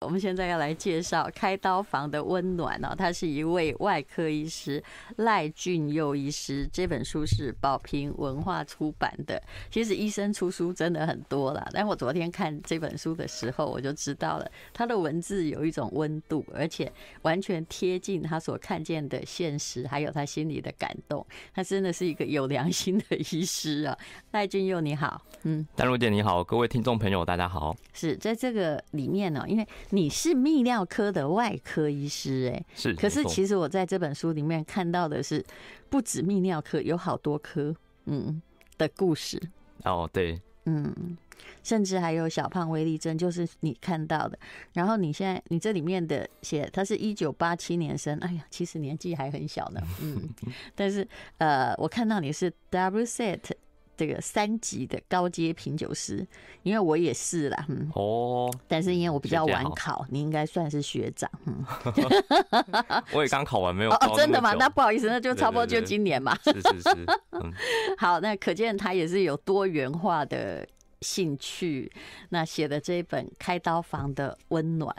我们现在要来介绍开刀房的温暖哦，他是一位外科医师赖俊佑医师。这本书是宝瓶文化出版的。其实医生出书真的很多了，但我昨天看这本书的时候，我就知道了，他的文字有一种温度，而且完全贴近他所看见的现实，还有他心里的感动。他真的是一个有良心的医师啊！赖俊佑你好，嗯，丹如姐你好，各位听众朋友大家好。是在这个里面呢，因为。你是泌尿科的外科医师，哎，是。可是其实我在这本书里面看到的是，不止泌尿科，有好多科，嗯，的故事。哦，对，嗯，甚至还有小胖威力针，就是你看到的。然后你现在你这里面的写，他是一九八七年生，哎呀，其实年纪还很小呢，嗯。但是呃，我看到你是 WSET。这个三级的高阶品酒师，因为我也是啦，嗯，哦，但是因为我比较晚考，你应该算是学长，嗯，我也刚考完，没有哦，真的吗？那不好意思，那就差不多就今年嘛，是是是，嗯，好，那可见他也是有多元化的。兴趣，那写的这一本《开刀房的温暖》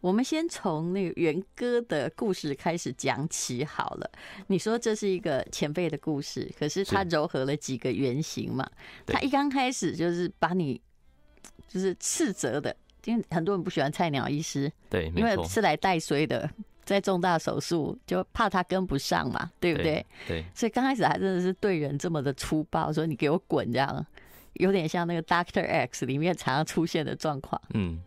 我们先从那个元歌的故事开始讲起好了。你说这是一个前辈的故事，可是他糅合了几个原型嘛？他一刚开始就是把你就是斥责的，因为很多人不喜欢菜鸟医师，对，因为是来带衰的，在重大手术就怕他跟不上嘛，对不对？对，所以刚开始还真的是对人这么的粗暴，说你给我滚这样。有点像那个 Doctor X 里面常常出现的状况。嗯，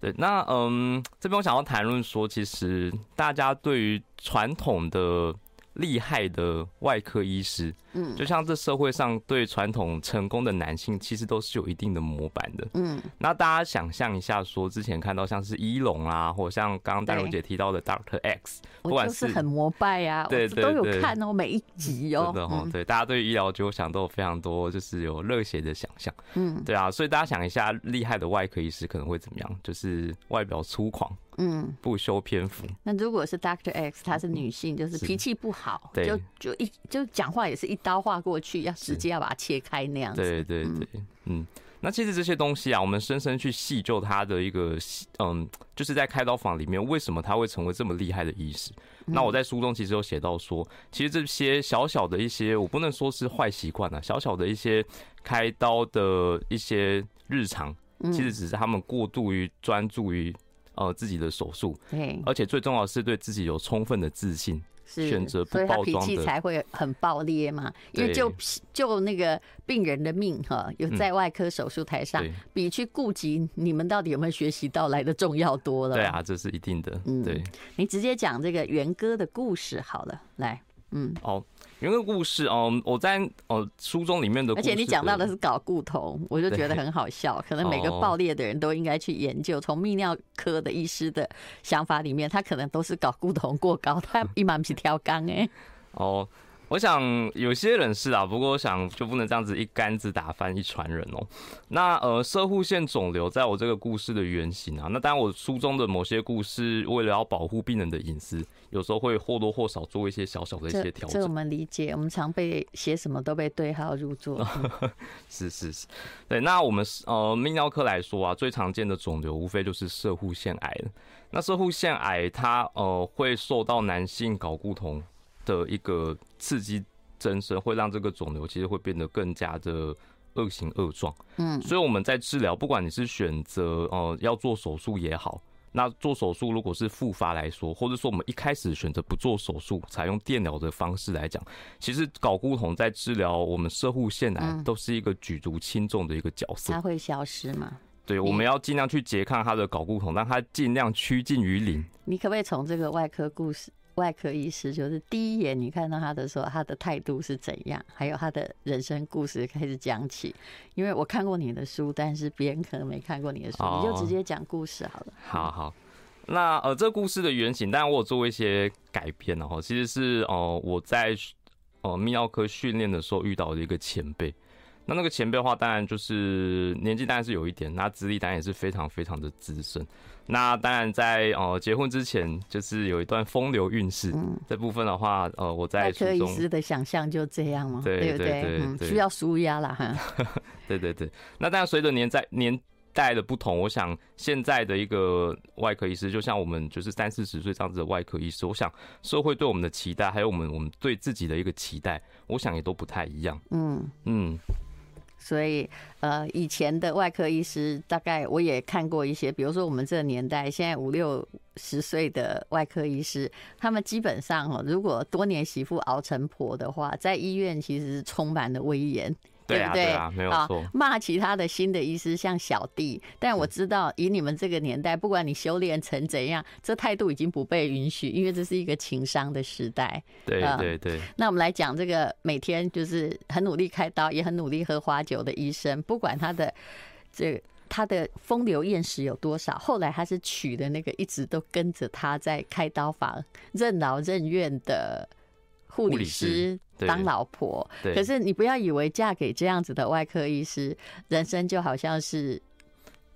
对，那嗯，这边我想要谈论说，其实大家对于传统的。厉害的外科医师，嗯，就像这社会上对传统成功的男性，其实都是有一定的模板的，嗯。那大家想象一下，说之前看到像是医龙啊，或者像刚刚淡如姐提到的 Doctor X，不管是很膜拜呀，对对都有看哦，每一集哦，真的哦，对，大家对医疗就想都有非常多，就是有热血的想象，嗯，对啊，所以大家想一下，厉害的外科医师可能会怎么样？就是外表粗犷。嗯，不修篇幅。那如果是 Doctor X，她是女性，就是脾气不好，就就一就讲话也是一刀划过去，要直接要把它切开那样子。对对对，嗯。那其实这些东西啊，我们深深去细究它的一个，嗯，就是在开刀房里面，为什么他会成为这么厉害的医师？那我在书中其实有写到说，其实这些小小的一些，我不能说是坏习惯啊，小小的一些开刀的一些日常，其实只是他们过度于专注于。呃，自己的手术，对，而且最重要的是对自己有充分的自信，选择不包装的，所以他脾气才会很爆裂嘛。因为就就那个病人的命哈，有在外科手术台上，比去顾及你们到底有没有学习到来的重要多了。对啊，这是一定的。嗯，对，你直接讲这个元歌的故事好了，来，嗯，好。有个故事哦，我在哦书中里面的故事，而且你讲到的是搞固酮，我就觉得很好笑。可能每个爆裂的人都应该去研究，从泌尿科的医师的想法里面，他可能都是搞固酮过高，他 一满皮挑缸哎。哦。我想有些人是啊，不过我想就不能这样子一竿子打翻一船人哦。那呃，射护腺肿瘤在我这个故事的原型啊，那当然我书中的某些故事，为了要保护病人的隐私，有时候会或多或少做一些小小的一些调整。这我们理解，我们常被写什么都被对号入座。是是是，对。那我们呃泌尿科来说啊，最常见的肿瘤无非就是射护腺癌了。那射护腺癌它呃会受到男性睾固酮的一个刺激增生，会让这个肿瘤其实会变得更加的恶形恶状。嗯，所以我们在治疗，不管你是选择呃要做手术也好，那做手术如果是复发来说，或者说我们一开始选择不做手术，采用电疗的方式来讲，其实睾固酮在治疗我们射护腺癌都是一个举足轻重的一个角色。它会消失吗？对，我们要尽量去拮抗它的睾固酮，让它尽量趋近于零。你可不可以从这个外科故事？外科医师就是第一眼你看到他的时候，他的态度是怎样？还有他的人生故事开始讲起。因为我看过你的书，但是别人可能没看过你的书，你就直接讲故事好了。好好，那呃，这个故事的原型，当然我有做一些改编哦。其实是哦，我在哦泌尿科训练的时候遇到的一个前辈。那那个前辈的话，当然就是年纪当然是有一点，那资历当然也是非常非常的资深。那当然在呃结婚之前，就是有一段风流韵事。嗯，这部分的话，呃，我在书中。外科医师的想象就这样嘛？对对对，需要舒压啦哈。对对对。那当然随着年在年代的不同，我想现在的一个外科医师，就像我们就是三四十岁这样子的外科医师，我想社会对我们的期待，还有我们我们对自己的一个期待，我想也都不太一样。嗯嗯。所以，呃，以前的外科医师，大概我也看过一些，比如说我们这个年代，现在五六十岁的外科医师，他们基本上哦，如果多年媳妇熬成婆的话，在医院其实是充满了威严。对不对？啊，没有错。骂其他的新的医师像小弟，但我知道以你们这个年代，不管你修炼成怎样，这态度已经不被允许，因为这是一个情商的时代。对对对。那我们来讲这个每天就是很努力开刀，也很努力喝花酒的医生，不管他的这他的风流艳史有多少，后来他是娶的那个一直都跟着他在开刀房任劳任怨的护理师。当老婆，可是你不要以为嫁给这样子的外科医师，人生就好像是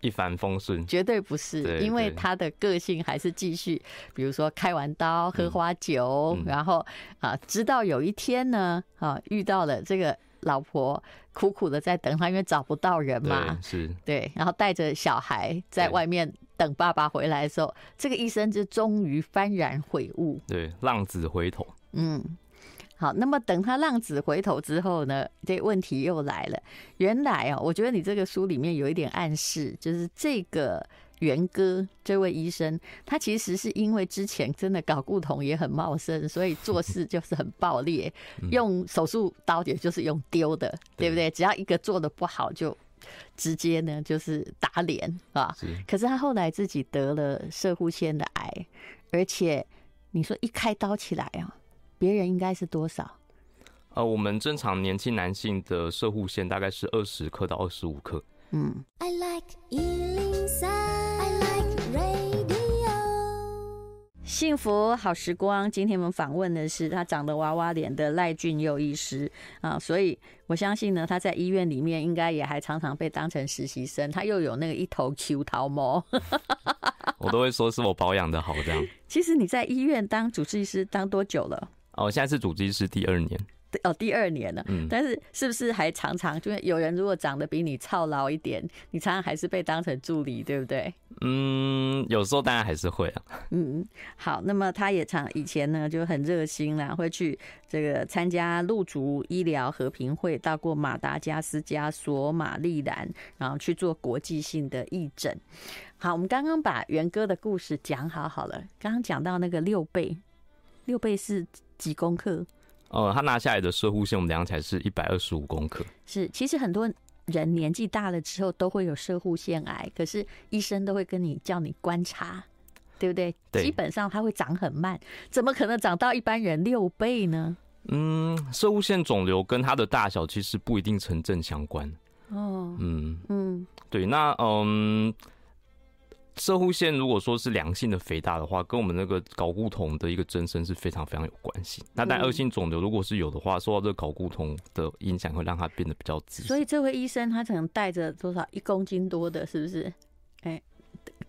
一帆风顺，绝对不是，因为他的个性还是继续，比如说开完刀喝花酒，然后啊，直到有一天呢，啊，遇到了这个老婆，苦苦的在等他，因为找不到人嘛，是。对，然后带着小孩在外面等爸爸回来的时候，这个医生就终于幡然悔悟，对，浪子回头，嗯。好，那么等他浪子回头之后呢，这问题又来了。原来哦，我觉得你这个书里面有一点暗示，就是这个元哥这位医生，他其实是因为之前真的搞固酮也很茂盛，所以做事 就是很暴烈，用手术刀也就是用丢的，对不对？只要一个做的不好，就直接呢就是打脸啊。可是他后来自己得了射护腺的癌，而且你说一开刀起来啊。别人应该是多少？呃，我们正常年轻男性的射护线大概是二十克到二十五克。嗯。I like 103, I like radio。幸福好时光，今天我们访问的是他长得娃娃脸的赖俊佑医师啊，所以我相信呢，他在医院里面应该也还常常被当成实习生，他又有那个一头 Q 桃毛。我都会说是我保养的好这样。其实你在医院当主治医师当多久了？哦，现在是主机是第二年。哦，第二年了。嗯，但是是不是还常常就是有人如果长得比你操劳一点，你常常还是被当成助理，对不对？嗯，有时候当然还是会啊。嗯，好，那么他也常以前呢就很热心啦，会去这个参加路竹医疗和平会，到过马达加斯加、索马利兰，然后去做国际性的义诊。好，我们刚刚把元哥的故事讲好好了，刚刚讲到那个六倍，六倍是。几公克？哦，他拿下来的射护线，我们量起来是一百二十五公克。是，其实很多人年纪大了之后都会有射护腺癌，可是医生都会跟你叫你观察，对不对？对。基本上它会长很慢，怎么可能长到一般人六倍呢？嗯，射护腺肿瘤跟它的大小其实不一定成正相关。哦，嗯嗯，对，那嗯。摄护腺如果说是良性的肥大的话，跟我们那个睾固酮的一个增生是非常非常有关系。那但恶性肿瘤如果是有的话，受到这个睾固酮的影响，会让它变得比较直。所以这位医生他可能带着多少一公斤多的，是不是？哎、欸，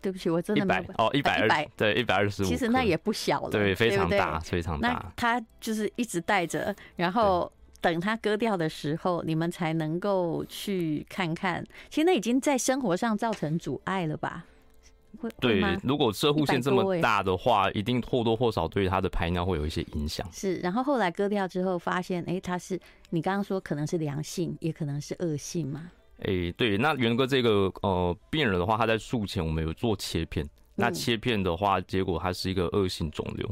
对不起，我真的没有。哦，一百二，对，一百二十五。其实那也不小了，对，非常大，非常大。那他就是一直带着，然后等他割掉的时候，你们才能够去看看。其实那已经在生活上造成阻碍了吧？对，如果射护腺这么大的话，一定或多或少对他的排尿会有一些影响。是，然后后来割掉之后，发现，哎，他是你刚刚说可能是良性，也可能是恶性嘛？哎，对，那元哥这个呃病人的话，他在术前我们有做切片，那切片的话，结果他是一个恶性肿瘤，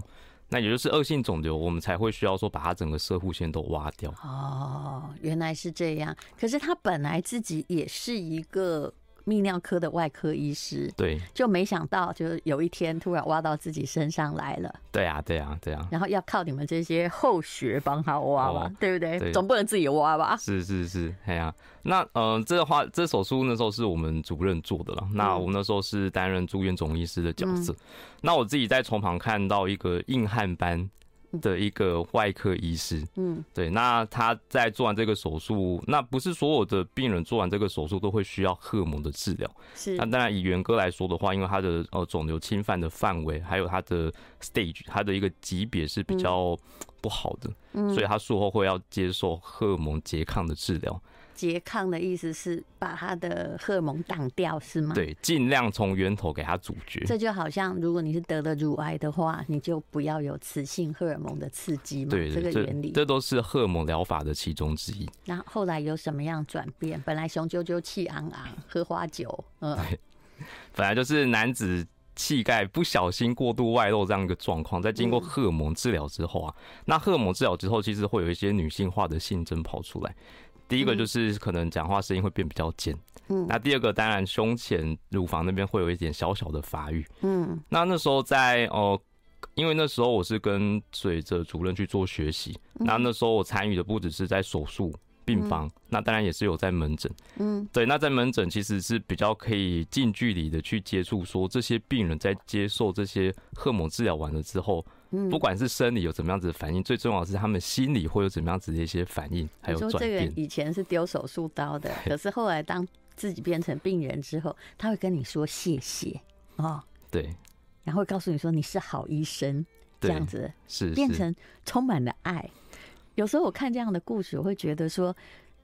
那也就是恶性肿瘤，我们才会需要说把它整个射护腺都挖掉。哦，原来是这样。可是他本来自己也是一个。泌尿科的外科医师，对，就没想到，就是有一天突然挖到自己身上来了。对啊，对啊，对啊。然后要靠你们这些后学帮他挖吧，对不对？总不能自己挖吧？是是是，哎呀，那嗯、呃，这个话，这手术那时候是我们主任做的了。那我们那时候是担任住院总医师的角色。嗯、那我自己在床旁看到一个硬汉般。的一个外科医师，嗯，对，那他在做完这个手术，那不是所有的病人做完这个手术都会需要荷尔蒙的治疗，是。那当然以元哥来说的话，因为他的呃肿瘤侵犯的范围，还有他的 stage，他的一个级别是比较不好的，嗯，所以他术后会要接受荷尔蒙拮抗的治疗。拮抗的意思是把他的荷尔蒙挡掉，是吗？对，尽量从源头给他阻绝。这就好像如果你是得了乳癌的话，你就不要有雌性荷尔蒙的刺激嘛。对，这个原理这，这都是荷尔蒙疗法的其中之一。那后来有什么样转变？本来雄赳赳气昂昂，喝花酒，嗯，本来就是男子。气概不小心过度外露这样一个状况，在经过荷尔蒙治疗之后啊，那荷尔蒙治疗之后，其实会有一些女性化的性征跑出来。第一个就是可能讲话声音会变比较尖，嗯，那第二个当然胸前乳房那边会有一点小小的发育，嗯，那那时候在哦，因为那时候我是跟随着主任去做学习，那那时候我参与的不只是在手术。病房，那当然也是有在门诊，嗯，对，那在门诊其实是比较可以近距离的去接触，说这些病人在接受这些荷尔蒙治疗完了之后，嗯，不管是生理有怎么样子的反应，最重要的是他们心理会有怎么样子的一些反应，还有转变。这个以前是丢手术刀的，可是后来当自己变成病人之后，他会跟你说谢谢哦，对，然后会告诉你说你是好医生，这样子是。变成充满了爱。有时候我看这样的故事，我会觉得说，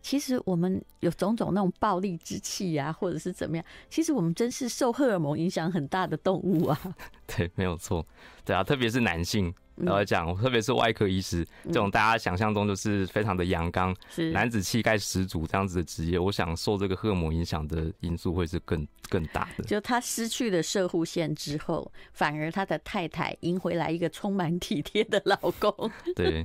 其实我们有种种那种暴力之气啊，或者是怎么样，其实我们真是受荷尔蒙影响很大的动物啊。对，没有错。对啊，特别是男性。来讲，特别是外科医师这种大家想象中就是非常的阳刚、男子气概十足这样子的职业，我想受这个荷尔蒙影响的因素会是更更大的。就他失去了射护线之后，反而他的太太迎回来一个充满体贴的老公。对，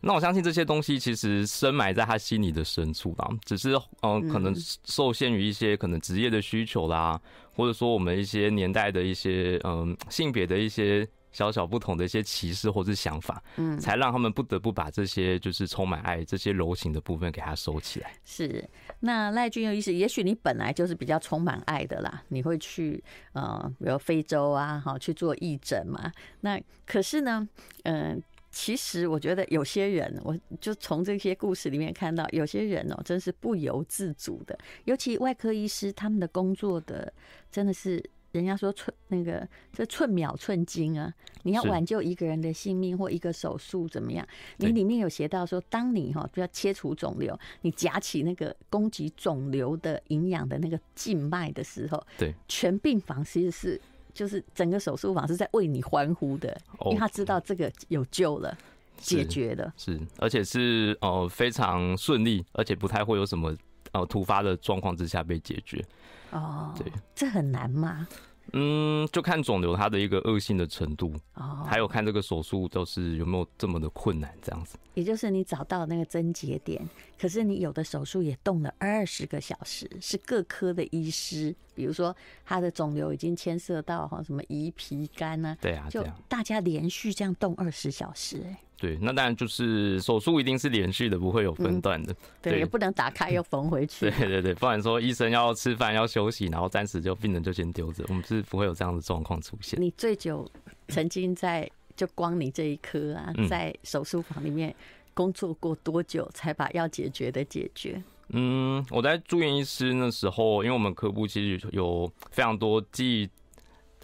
那我相信这些东西其实深埋在他心里的深处吧，只是嗯，可能受限于一些可能职业的需求啦，或者说我们一些年代的一些嗯性别的一些。小小不同的一些歧视或是想法，嗯，才让他们不得不把这些就是充满爱、这些柔情的部分给它收起来。是，那赖俊佑医师，也许你本来就是比较充满爱的啦，你会去呃，比如非洲啊，好去做义诊嘛。那可是呢，嗯、呃，其实我觉得有些人，我就从这些故事里面看到，有些人哦，真是不由自主的，尤其外科医师，他们的工作的真的是。人家说寸那个这寸秒寸金啊，你要挽救一个人的性命或一个手术怎么样？你里面有写到说，当你哈就要切除肿瘤，你夹起那个供给肿瘤的营养的那个静脉的时候，对，全病房其实是就是整个手术房是在为你欢呼的，因为他知道这个有救了，解决了，是，而且是呃非常顺利，而且不太会有什么呃突发的状况之下被解决。哦，对，这很难吗？嗯，就看肿瘤它的一个恶性的程度，哦，还有看这个手术都是有没有这么的困难，这样子。也就是你找到那个症结点，可是你有的手术也动了二十个小时，是各科的医师，比如说他的肿瘤已经牵涉到哈什么胰脾肝呢？对啊，就大家连续这样动二十小时，欸，对，那当然就是手术一定是连续的，不会有分段的。嗯、对，对，也不能打开又缝回去。对对对，不然说医生要吃饭要休息，然后暂时就病人就先丢着，我们是不会有这样的状况出现。你最久曾经在就光你这一科啊，在手术房里面工作过多久才把要解决的解决？嗯，我在住院医师那时候，因为我们科部其实有非常多记忆。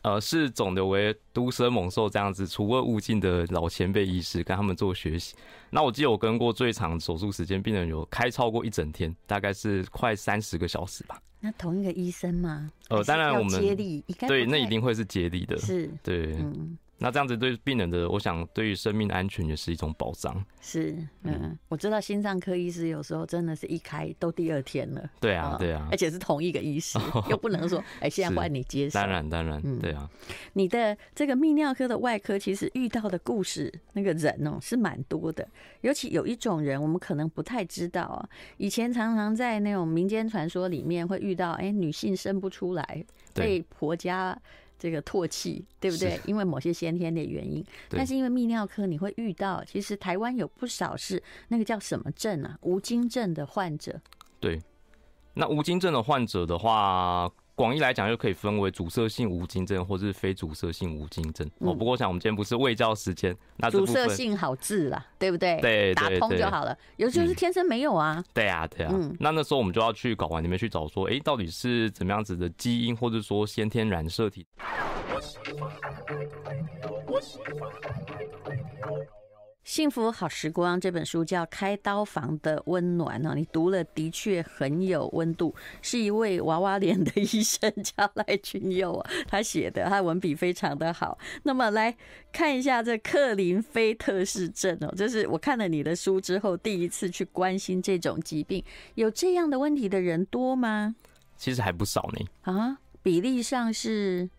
呃，是肿瘤为毒蛇猛兽这样子，除恶务尽的老前辈医师，跟他们做学习。那我记得我跟过最长手术时间，病人有开超过一整天，大概是快三十个小时吧。那同一个医生吗？呃，当然我们接力，对，那一定会是接力的，是，对，嗯。那这样子对病人的，我想对于生命安全也是一种保障。是，嗯，我知道心脏科医师有时候真的是一开都第二天了。对啊，对啊，而且是同一个医师，又不能说哎，现在换你接手。当然，当然，对啊。你的这个泌尿科的外科，其实遇到的故事，那个人哦是蛮多的。尤其有一种人，我们可能不太知道啊。以前常常在那种民间传说里面会遇到，哎，女性生不出来，被婆家。这个唾弃，对不对？因为某些先天的原因，但是因为泌尿科你会遇到，其实台湾有不少是那个叫什么症啊？无精症的患者。对，那无精症的患者的话。广义来讲，就可以分为阻塞性无精症或是非阻塞性无精症。哦、嗯，不过我想我们今天不是卫教时间，那阻塞性好治啦，对不对？对，打通就好了。尤其是天生没有啊。对啊，对啊。嗯，那那时候我们就要去睾丸里面去找说，哎，到底是怎么样子的基因，或者说先天染色体。幸福好时光这本书叫《开刀房的温暖》哦，你读了的确很有温度，是一位娃娃脸的医生叫赖君佑啊，他写的，他文笔非常的好。那么来看一下这克林菲特氏症哦，这是我看了你的书之后第一次去关心这种疾病，有这样的问题的人多吗？其实还不少呢。啊，比例上是？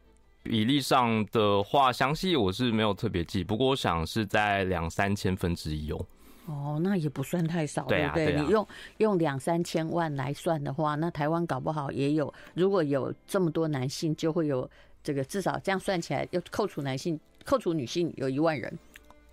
比例上的话，详细我是没有特别记，不过我想是在两三千分之一哦。哦，那也不算太少，对啊，对不对？对啊，你用用两三千万来算的话，那台湾搞不好也有。如果有这么多男性，就会有这个，至少这样算起来，要扣除男性，扣除女性，有一万人。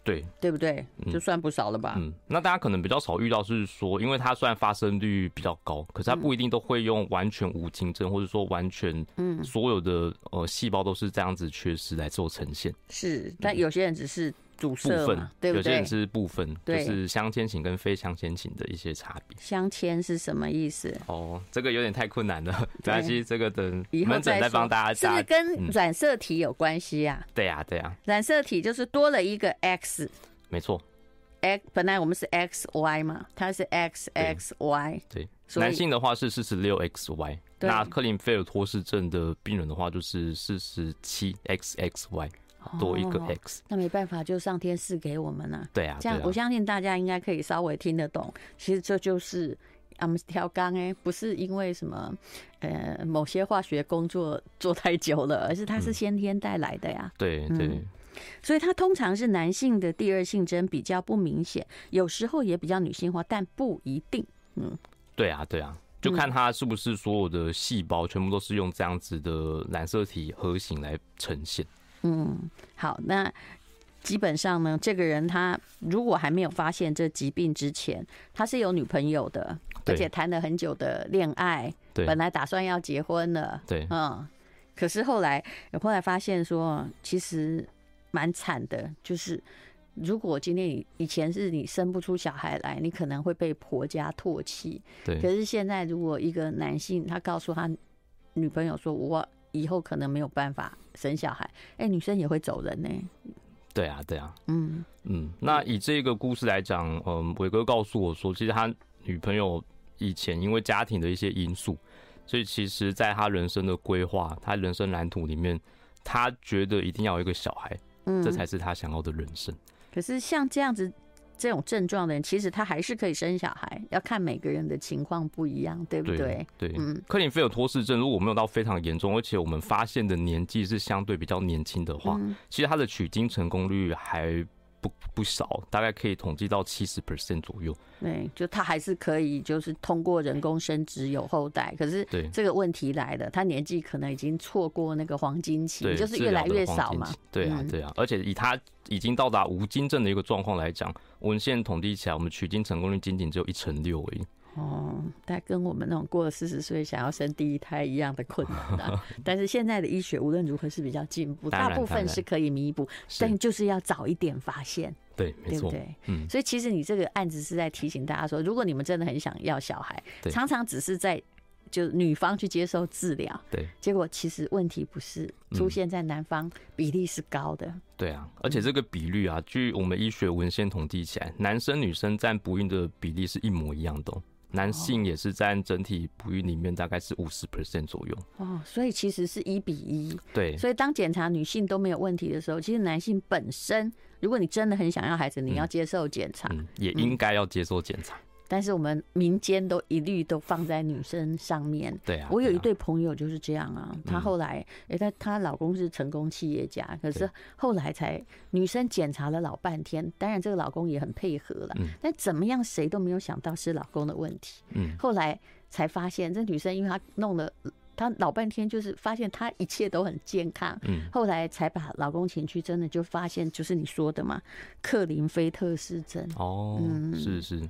对，对不对？就算不少了吧。嗯，那大家可能比较少遇到，是说，因为它虽然发生率比较高，可是它不一定都会用完全无精症，或者说完全嗯所有的呃细胞都是这样子缺失来做呈现。是，但有些人只是。阻塞嘛，部分对不对？有些人是部分，就是镶嵌型跟非镶嵌型的一些差别。镶嵌是什么意思？哦，这个有点太困难了，没关系，这个等门诊再帮大家。是不是跟染色体有关系呀？对呀，对呀。染色体就是多了一个 X，没错。X 本来我们是 XY 嘛，它是 XXY。对，男性的话是四十六 XY，那克林菲尔托氏症的病人的话就是四十七 XXY。多一个 x，那没办法，就上天赐给我们了。对啊，这样我相信大家应该可以稍微听得懂。其实这就是我们调缸哎，不是因为什么呃某些化学工作做太久了，而是它是先天带来的呀。对对，所以它通常是男性的第二性征比较不明显，有时候也比较女性化，但不一定。嗯，对啊对啊，就看它是不是所有的细胞全部都是用这样子的染色体核型来呈现。嗯，好，那基本上呢，这个人他如果还没有发现这疾病之前，他是有女朋友的，而且谈了很久的恋爱，对，本来打算要结婚了，对，嗯，可是后来，后来发现说，其实蛮惨的，就是如果今天你以前是你生不出小孩来，你可能会被婆家唾弃，对，可是现在如果一个男性他告诉他女朋友说，我。以后可能没有办法生小孩，哎、欸，女生也会走人呢。对啊，对啊，嗯嗯。那以这个故事来讲，嗯，伟哥告诉我说，其实他女朋友以前因为家庭的一些因素，所以其实在他人生的规划、他人生蓝图里面，他觉得一定要有一个小孩，嗯，这才是他想要的人生。可是像这样子。这种症状的人，其实他还是可以生小孩，要看每个人的情况不一样，对不对？对，对嗯，克林菲尔托氏症如果没有到非常严重，而且我们发现的年纪是相对比较年轻的话，嗯、其实他的取精成功率还。不不少，大概可以统计到七十 percent 左右。对，就他还是可以，就是通过人工生殖有后代。可是，对这个问题来了，他年纪可能已经错过那个黄金期，就是越来越少嘛。对啊，对啊。而且以他已经到达无精症的一个状况来讲，我们现在统计起来，我们取精成功率仅仅只有一成六而已。哦，但跟我们那种过了四十岁想要生第一胎一样的困难的。但是现在的医学无论如何是比较进步，大部分是可以弥补，但就是要早一点发现。对，对不对？嗯。所以其实你这个案子是在提醒大家说，如果你们真的很想要小孩，常常只是在就女方去接受治疗，对，结果其实问题不是出现在男方，比例是高的。对啊，而且这个比率啊，据我们医学文献统计起来，男生女生占不孕的比例是一模一样的。男性也是占整体不孕里面大概是五十 percent 左右。哦，所以其实是一比一。对，所以当检查女性都没有问题的时候，其实男性本身，如果你真的很想要孩子，你要接受检查，嗯，也应该要接受检查。但是我们民间都一律都放在女生上面。对啊，我有一对朋友就是这样啊。她后来，哎，她她老公是成功企业家，可是后来才女生检查了老半天，当然这个老公也很配合了。但怎么样，谁都没有想到是老公的问题。嗯，后来才发现这女生，因为她弄了。她老半天就是发现她一切都很健康，嗯，后来才把老公请去，真的就发现就是你说的嘛，克林菲特氏症。哦，嗯，是是。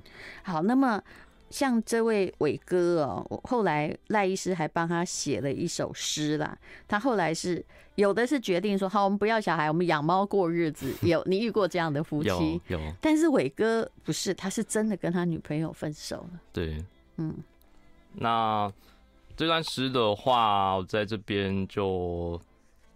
好，那么像这位伟哥哦，后来赖医师还帮他写了一首诗啦。他后来是有的是决定说，好，我们不要小孩，我们养猫过日子。有你遇过这样的夫妻？有。有。但是伟哥不是，他是真的跟他女朋友分手了。对，嗯，那。这段诗的话，我在这边就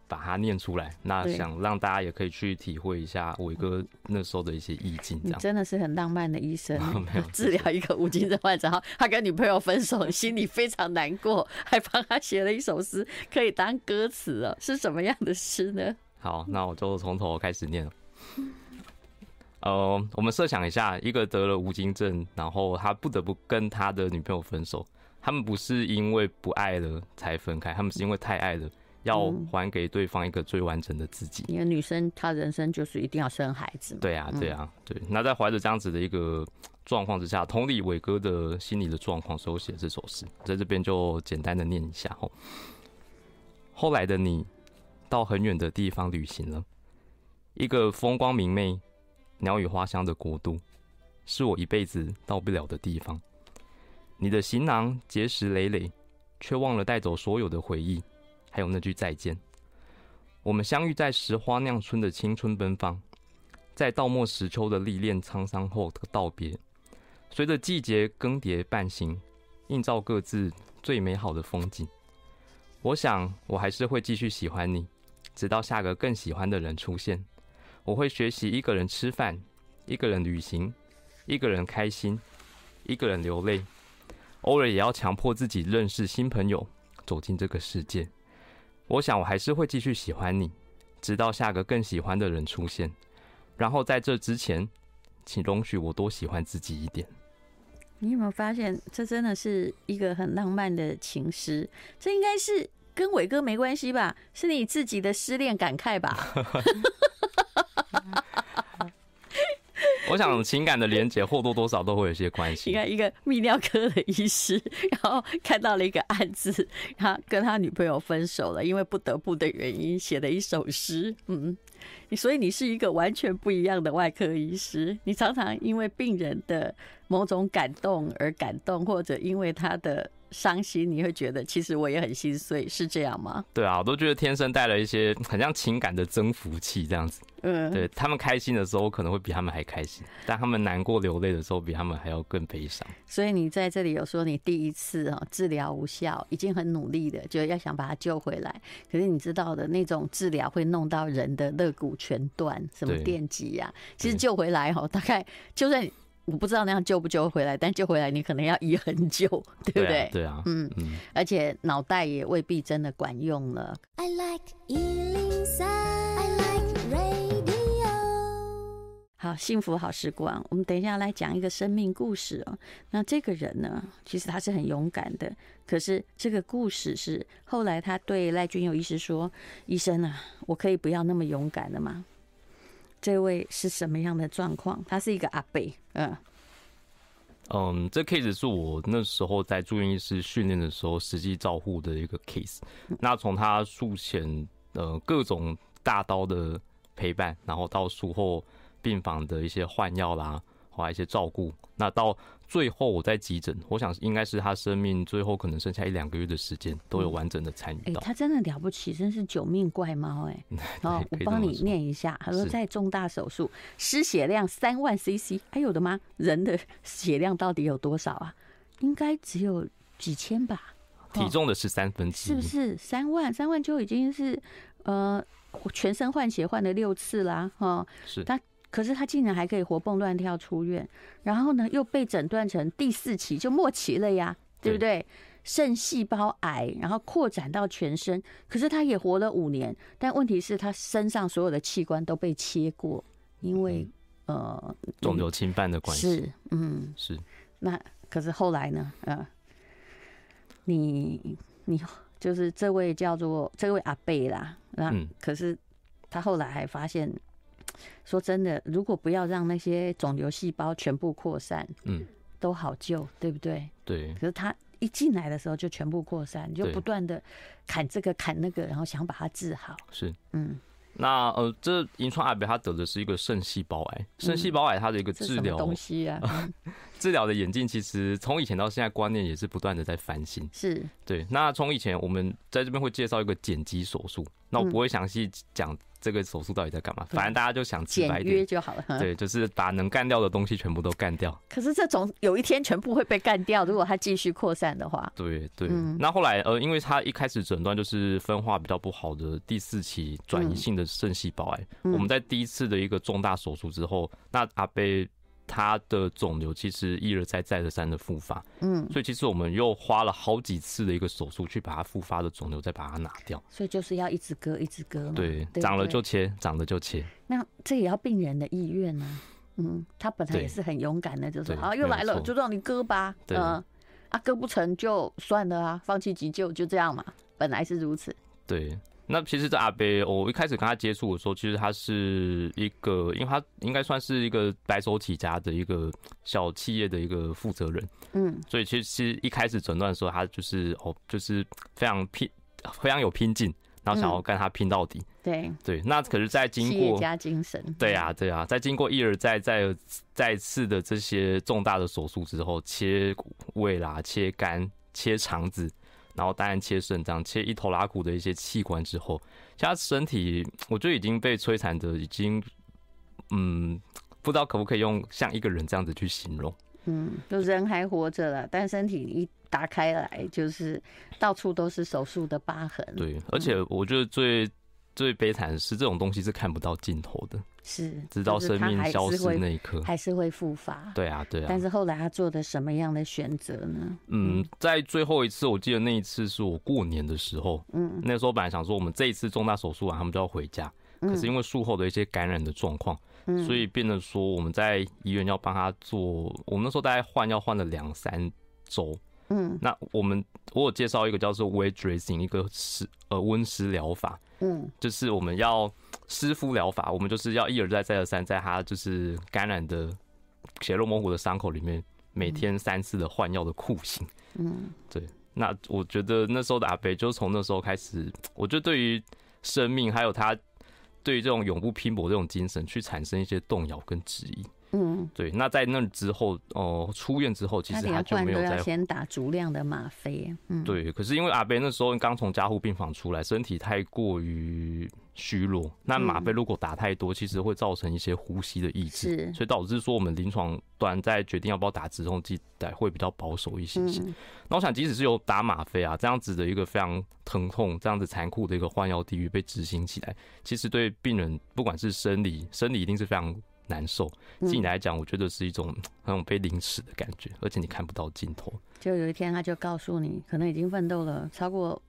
把它念出来。那想让大家也可以去体会一下伟哥那时候的一些意境。这样你真的是很浪漫的医生，治疗一个无精症患者，他跟女朋友分手，心里非常难过，还帮他写了一首诗，可以当歌词哦。是什么样的诗呢？好，那我就从头开始念了。呃，我们设想一下，一个得了无精症，然后他不得不跟他的女朋友分手。他们不是因为不爱了才分开，他们是因为太爱了，要还给对方一个最完整的自己。因为女生她人生就是一定要生孩子嘛。对啊，对啊，对。那在怀着这样子的一个状况之下，同理伟哥的心理的状况，所以我写这首诗，在这边就简单的念一下哦。后来的你，到很远的地方旅行了，一个风光明媚。鸟语花香的国度，是我一辈子到不了的地方。你的行囊结实累累，却忘了带走所有的回忆，还有那句再见。我们相遇在拾花酿春的青春奔放，在稻末时秋的历练沧桑后的道别。随着季节更迭半行，映照各自最美好的风景。我想，我还是会继续喜欢你，直到下个更喜欢的人出现。我会学习一个人吃饭，一个人旅行，一个人开心，一个人流泪，偶尔也要强迫自己认识新朋友，走进这个世界。我想我还是会继续喜欢你，直到下个更喜欢的人出现。然后在这之前，请容许我多喜欢自己一点。你有没有发现，这真的是一个很浪漫的情诗？这应该是跟伟哥没关系吧？是你自己的失恋感慨吧？我想情感的连结或多或少都会有些关系。你看，一个泌尿科的医师，然后看到了一个案子，他跟他女朋友分手了，因为不得不的原因，写了一首诗。嗯，你所以你是一个完全不一样的外科医师。你常常因为病人的某种感动而感动，或者因为他的。伤心，你会觉得其实我也很心碎，是这样吗？对啊，我都觉得天生带了一些 很像情感的增幅器这样子。嗯，对他们开心的时候可能会比他们还开心，但他们难过流泪的时候比他们还要更悲伤。所以你在这里有说你第一次啊治疗无效，已经很努力的就要想把他救回来，可是你知道的那种治疗会弄到人的肋骨全断，什么电击呀，其实救回来哈，大概就算。我不知道那样救不救回来，但救回来你可能要医很久，对不对？对啊，对啊，嗯嗯，而且脑袋也未必真的管用了。I like 103, I like radio。好，幸福好时光，我们等一下来讲一个生命故事哦。那这个人呢，其实他是很勇敢的，可是这个故事是后来他对赖君佑医师说：“医生啊，我可以不要那么勇敢了吗？”这位是什么样的状况？他是一个阿伯，嗯嗯，这 case 是我那时候在住院医师训练的时候实际照护的一个 case。那从他术前呃各种大刀的陪伴，然后到术后病房的一些换药啦，或一些照顾，那到。最后我在急诊，我想应该是他生命最后可能剩下一两个月的时间，都有完整的参与到。哎，他真的了不起，真是九命怪猫哎！哦，我帮你念一下，他说在重大手术，失血量三万 CC，还有的吗？人的 血量到底有多少啊？应该只有几千吧？体重的是三分之一，是不是？三万，三万就已经是呃全身换血换了六次啦，哈，是他。可是他竟然还可以活蹦乱跳出院，然后呢又被诊断成第四期就末期了呀，对不对？肾细胞癌，然后扩展到全身，可是他也活了五年，但问题是，他身上所有的器官都被切过，因为、嗯、呃肿瘤侵犯的关系。是，嗯，是。那可是后来呢？呃，你你就是这位叫做这位阿贝啦，那可是他后来还发现。说真的，如果不要让那些肿瘤细胞全部扩散，嗯，都好救，对不对？对。可是他一进来的时候就全部扩散，你就不断的砍这个砍那个，然后想把它治好。是，嗯。那呃，这银川阿伯他得的是一个肾细胞癌，肾细胞癌它的一个治疗东西啊，治疗的演进其实从以前到现在观念也是不断的在翻新。是对。那从以前我们在这边会介绍一个减肌手术，那我不会详细讲这个手术到底在干嘛？反正大家就想简约就好了。对，就是把能干掉的东西全部都干掉。可是这种有一天全部会被干掉，如果它继续扩散的话。对对。那后来呃，因为他一开始诊断就是分化比较不好的第四期转移性的肾细胞癌。我们在第一次的一个重大手术之后，那阿伯。他的肿瘤其实一而再再而三的复发，嗯，所以其实我们又花了好几次的一个手术去把它复发的肿瘤再把它拿掉，所以就是要一直割一直割，对，长了就切，长了就切。那这也要病人的意愿呢，嗯，他本来也是很勇敢的，就是啊又来了就让你割吧，嗯，啊割不成就算了啊，放弃急救就这样嘛，本来是如此，对。那其实这阿伯，我一开始跟他接触的时候，其实他是一个，因为他应该算是一个白手起家的一个小企业的一个负责人，嗯，所以其实其实一开始诊断的时候，他就是哦，就是非常拼，非常有拼劲，然后想要跟他拼到底，对对。那可是，在经过企业家精神，对啊对啊，在经过一而再再再次的这些重大的手术之后，切胃啦、切肝、切肠子。然后当然切肾脏、切一头拉骨的一些器官之后，其他身体我觉得已经被摧残的已经，嗯，不知道可不可以用像一个人这样子去形容。嗯，就人还活着了，但身体一打开来就是到处都是手术的疤痕。对，而且我觉得最。最悲惨的是，这种东西是看不到尽头的，是直到生命消失那一刻，还是会复发。对啊，对啊。但是后来他做的什么样的选择呢？嗯，在最后一次，我记得那一次是我过年的时候，嗯，那时候本来想说我们这一次重大手术完，他们就要回家，可是因为术后的一些感染的状况，嗯，所以变得说我们在医院要帮他做，我们那时候大概换要换了两三周，嗯，那我们我有介绍一个叫做 wet dressing，一个是呃温湿疗法。嗯，就是我们要湿敷疗法，我们就是要一而再再而三，在他就是感染的血肉模糊的伤口里面，每天三次的换药的酷刑。嗯，对。那我觉得那时候的阿北，就从那时候开始，我觉得对于生命还有他对于这种永不拼搏这种精神，去产生一些动摇跟质疑。嗯，对。那在那之后，哦、呃，出院之后，其实他就没有再先打足量的吗啡。嗯，对。可是因为阿贝那时候刚从加护病房出来，身体太过于虚弱，那吗啡如果打太多，其实会造成一些呼吸的抑制，是，所以导致说我们临床端在决定要不要打止痛剂，会比较保守一些些。那我想，即使是有打吗啡啊这样子的一个非常疼痛、这样子残酷的一个换药地狱被执行起来，其实对病人不管是生理，生理一定是非常。难受，自己来讲，我觉得是一种 那种被凌迟的感觉，而且你看不到尽头。就有一天，他就告诉你，可能已经奋斗了超过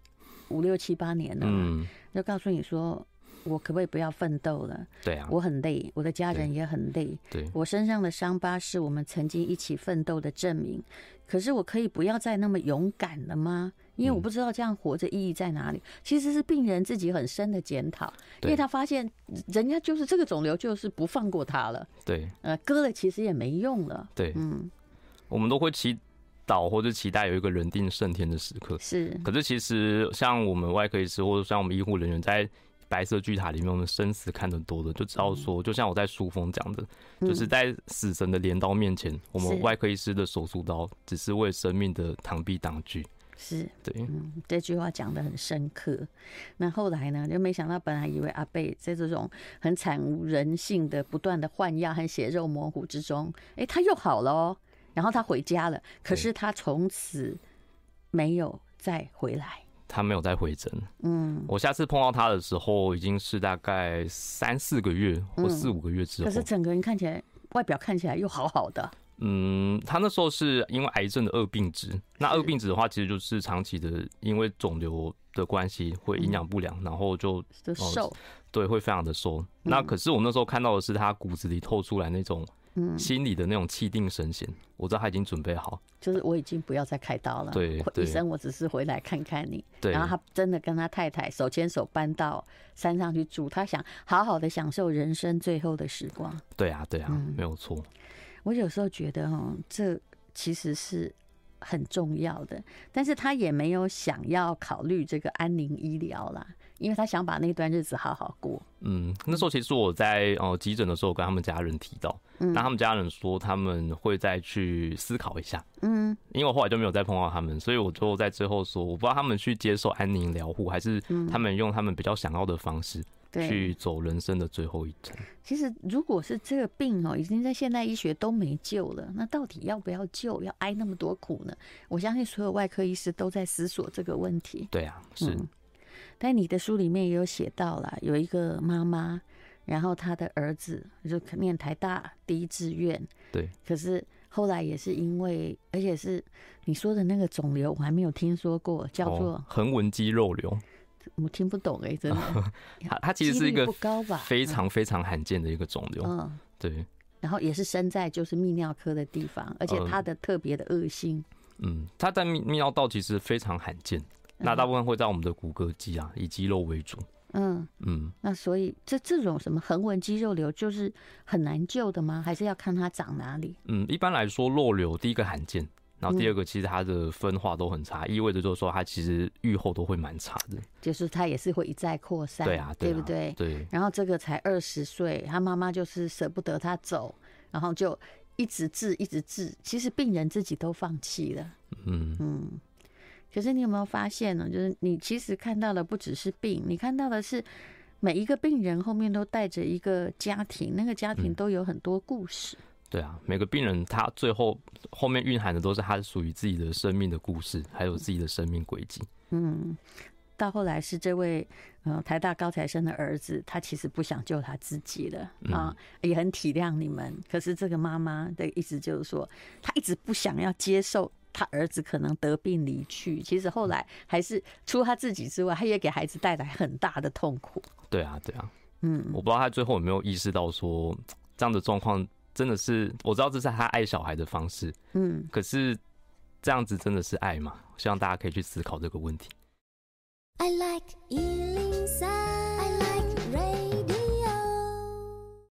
五六七八年了，嗯，就告诉你说，我可不可以不要奋斗了？对啊，我很累，我的家人也很累，对，我身上的伤疤是我们曾经一起奋斗的证明。可是我可以不要再那么勇敢了吗？因为我不知道这样活着意义在哪里。其实是病人自己很深的检讨，因为他发现人家就是这个肿瘤就是不放过他了。对，呃，割了其实也没用了。对，嗯，我们都会祈祷或者期待有一个人定胜天的时刻。是，可是其实像我们外科医师或者像我们医护人员在。白色巨塔里面，我们生死看得多的，就知道说，就像我在书封讲的，就是在死神的镰刀面前，我们外科医师的手术刀只是为生命的螳臂挡车。是对，嗯，这句话讲的很深刻。那后来呢，就没想到，本来以为阿贝在这种很惨无人性的不断的换药和血肉模糊之中，哎，他又好了哦，然后他回家了，可是他从此没有再回来。他没有再回诊。嗯，我下次碰到他的时候，已经是大概三四个月或四五个月之后。可是整个人看起来，外表看起来又好好的。嗯，他那时候是因为癌症的恶病质。那恶病质的话，其实就是长期的，因为肿瘤的关系会营养不良，然后就就瘦。对，会非常的瘦。那可是我那时候看到的是他骨子里透出来那种。嗯，心里的那种气定神闲，我知道他已经准备好，就是我已经不要再开刀了。对，医生，我只是回来看看你。对，然后他真的跟他太太手牵手搬到山上去住，他想好好的享受人生最后的时光。对啊，对啊，嗯，没有错。我有时候觉得，哈，这其实是很重要的，但是他也没有想要考虑这个安宁医疗啦。因为他想把那段日子好好过。嗯，那时候其实我在呃急诊的时候，跟他们家人提到，嗯，那他们家人说他们会再去思考一下。嗯，因为我后来就没有再碰到他们，所以我就在最后说，我不知道他们去接受安宁疗护，还是他们用他们比较想要的方式去走人生的最后一程。其实，如果是这个病哦，已经在现代医学都没救了，那到底要不要救？要挨那么多苦呢？我相信所有外科医师都在思索这个问题。对啊，是。嗯、但你的书里面也有写到了，有一个妈妈，然后他的儿子就念台大第一志愿，对，可是后来也是因为，而且是你说的那个肿瘤，我还没有听说过，叫做横纹肌肉瘤。我听不懂哎、欸，真的。它它其实是一个非常非常罕见的一个肿瘤。嗯，对。然后也是生在就是泌尿科的地方，而且它的特别的恶性。嗯，它在泌泌尿道其实非常罕见，那大部分会在我们的骨骼肌啊，以肌肉为主。嗯嗯。那所以这这种什么横纹肌肉瘤就是很难救的吗？还是要看它长哪里？嗯，一般来说，肉瘤第一个罕见。然后第二个，其实它的分化都很差，嗯、意味着就是说它其实愈后都会蛮差的。就是它也是会一再扩散，对啊，对，啊对不对？对。然后这个才二十岁，他妈妈就是舍不得他走，然后就一直治，一直治。其实病人自己都放弃了。嗯嗯。可是你有没有发现呢？就是你其实看到的不只是病，你看到的是每一个病人后面都带着一个家庭，那个家庭都有很多故事。嗯对啊，每个病人他最后后面蕴含的都是他属于自己的生命的故事，还有自己的生命轨迹。嗯，到后来是这位呃台大高材生的儿子，他其实不想救他自己了啊，嗯、也很体谅你们。可是这个妈妈的意思就是说，他一直不想要接受他儿子可能得病离去。其实后来还是除他自己之外，他也给孩子带来很大的痛苦。对啊，对啊，嗯，我不知道他最后有没有意识到说这样的状况。真的是，我知道这是他爱小孩的方式，嗯，可是这样子真的是爱吗？希望大家可以去思考这个问题。I like